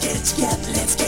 get it together, let's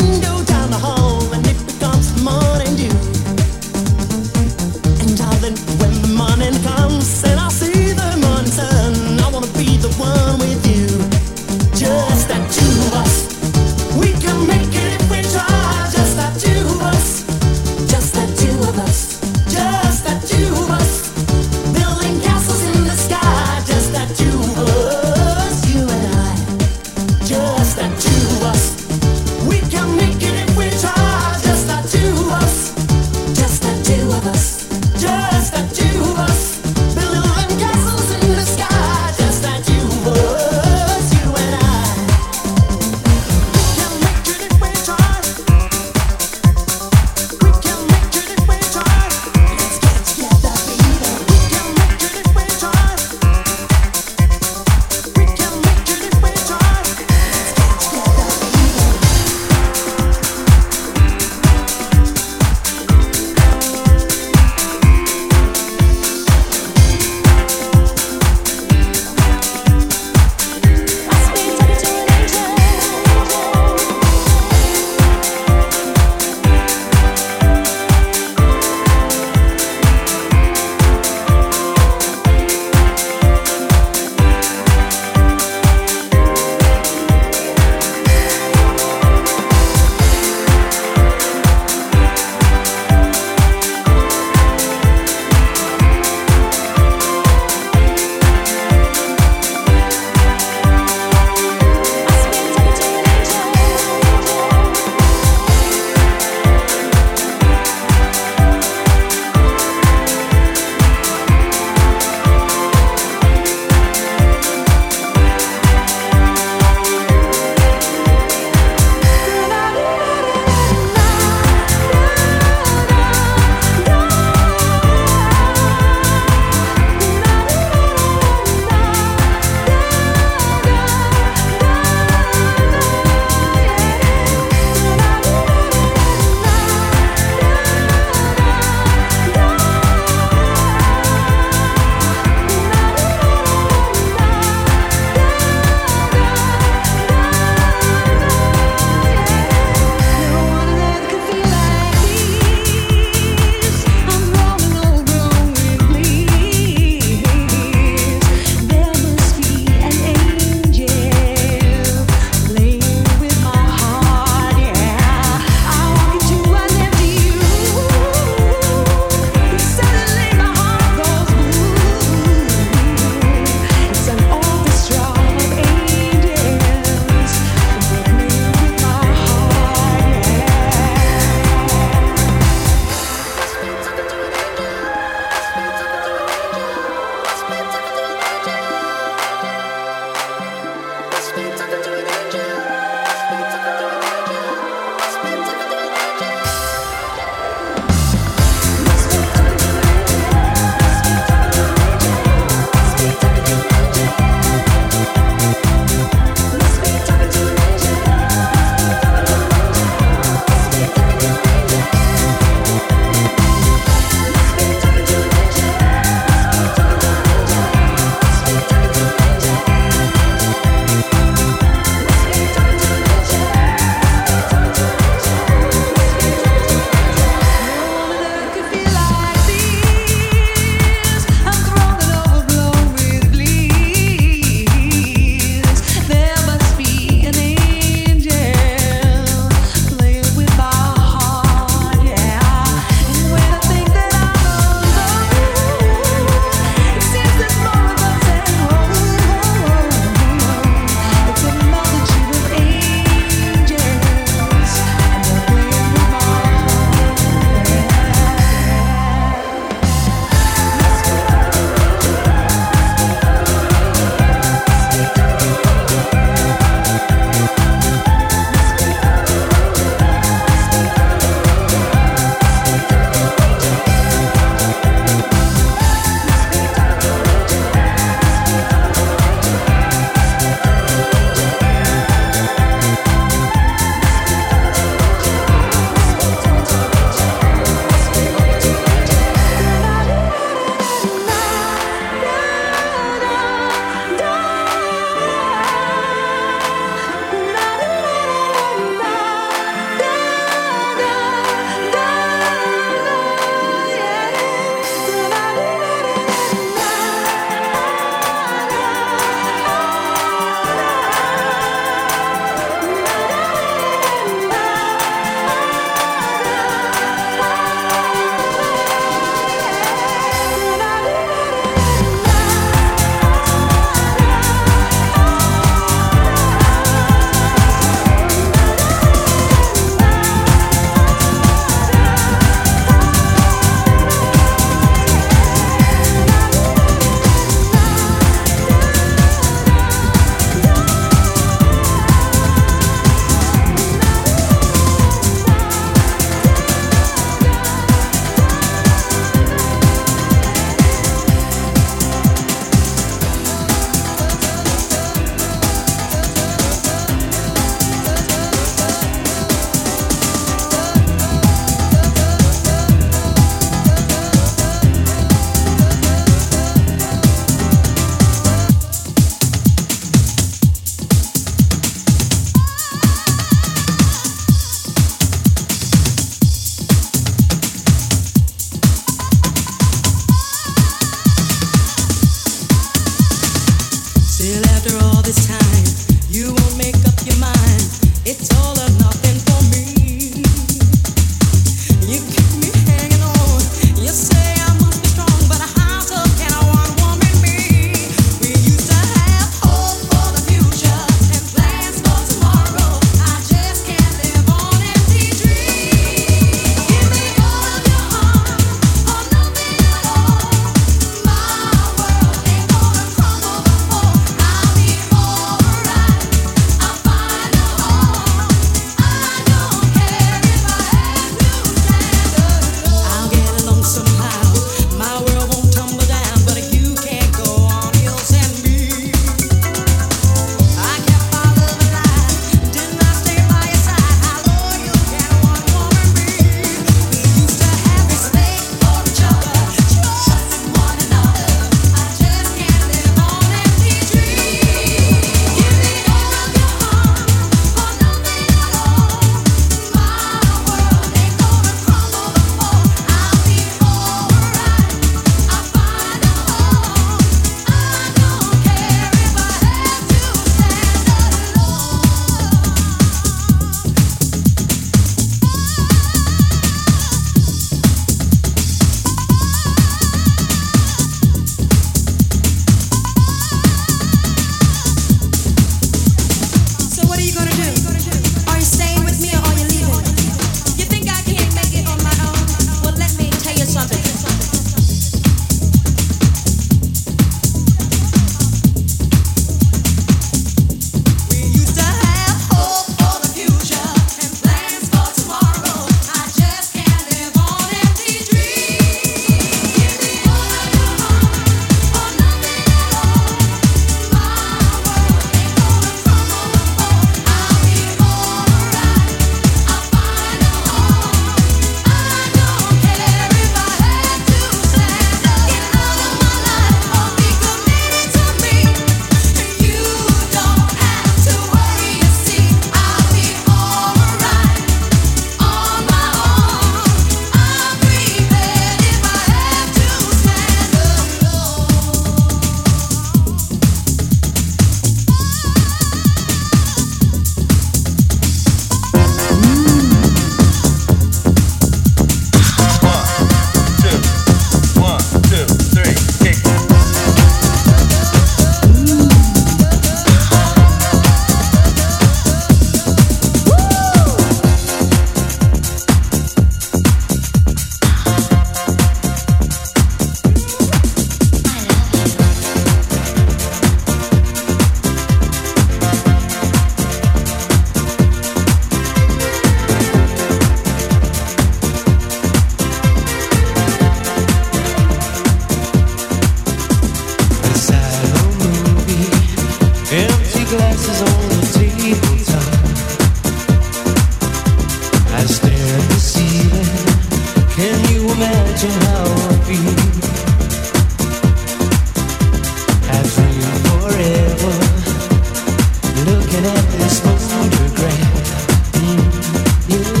you.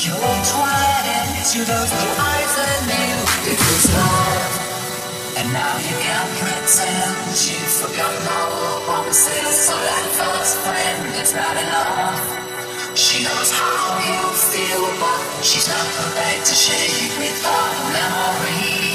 You're it, to closed eyes and knew it was love. And now you can't pretend you forgot all the promises. So that first friend is not enough. She knows how you feel, but she's not prepared to share you with the memories.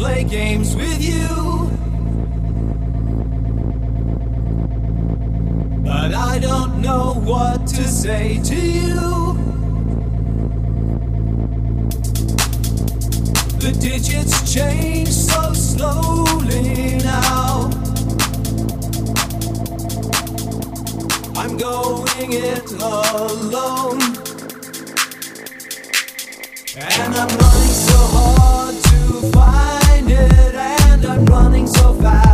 Play games with you. But I don't know what to say to you. The digits change so slowly now. I'm going it alone. And I'm running so hard it, and I'm running so fast.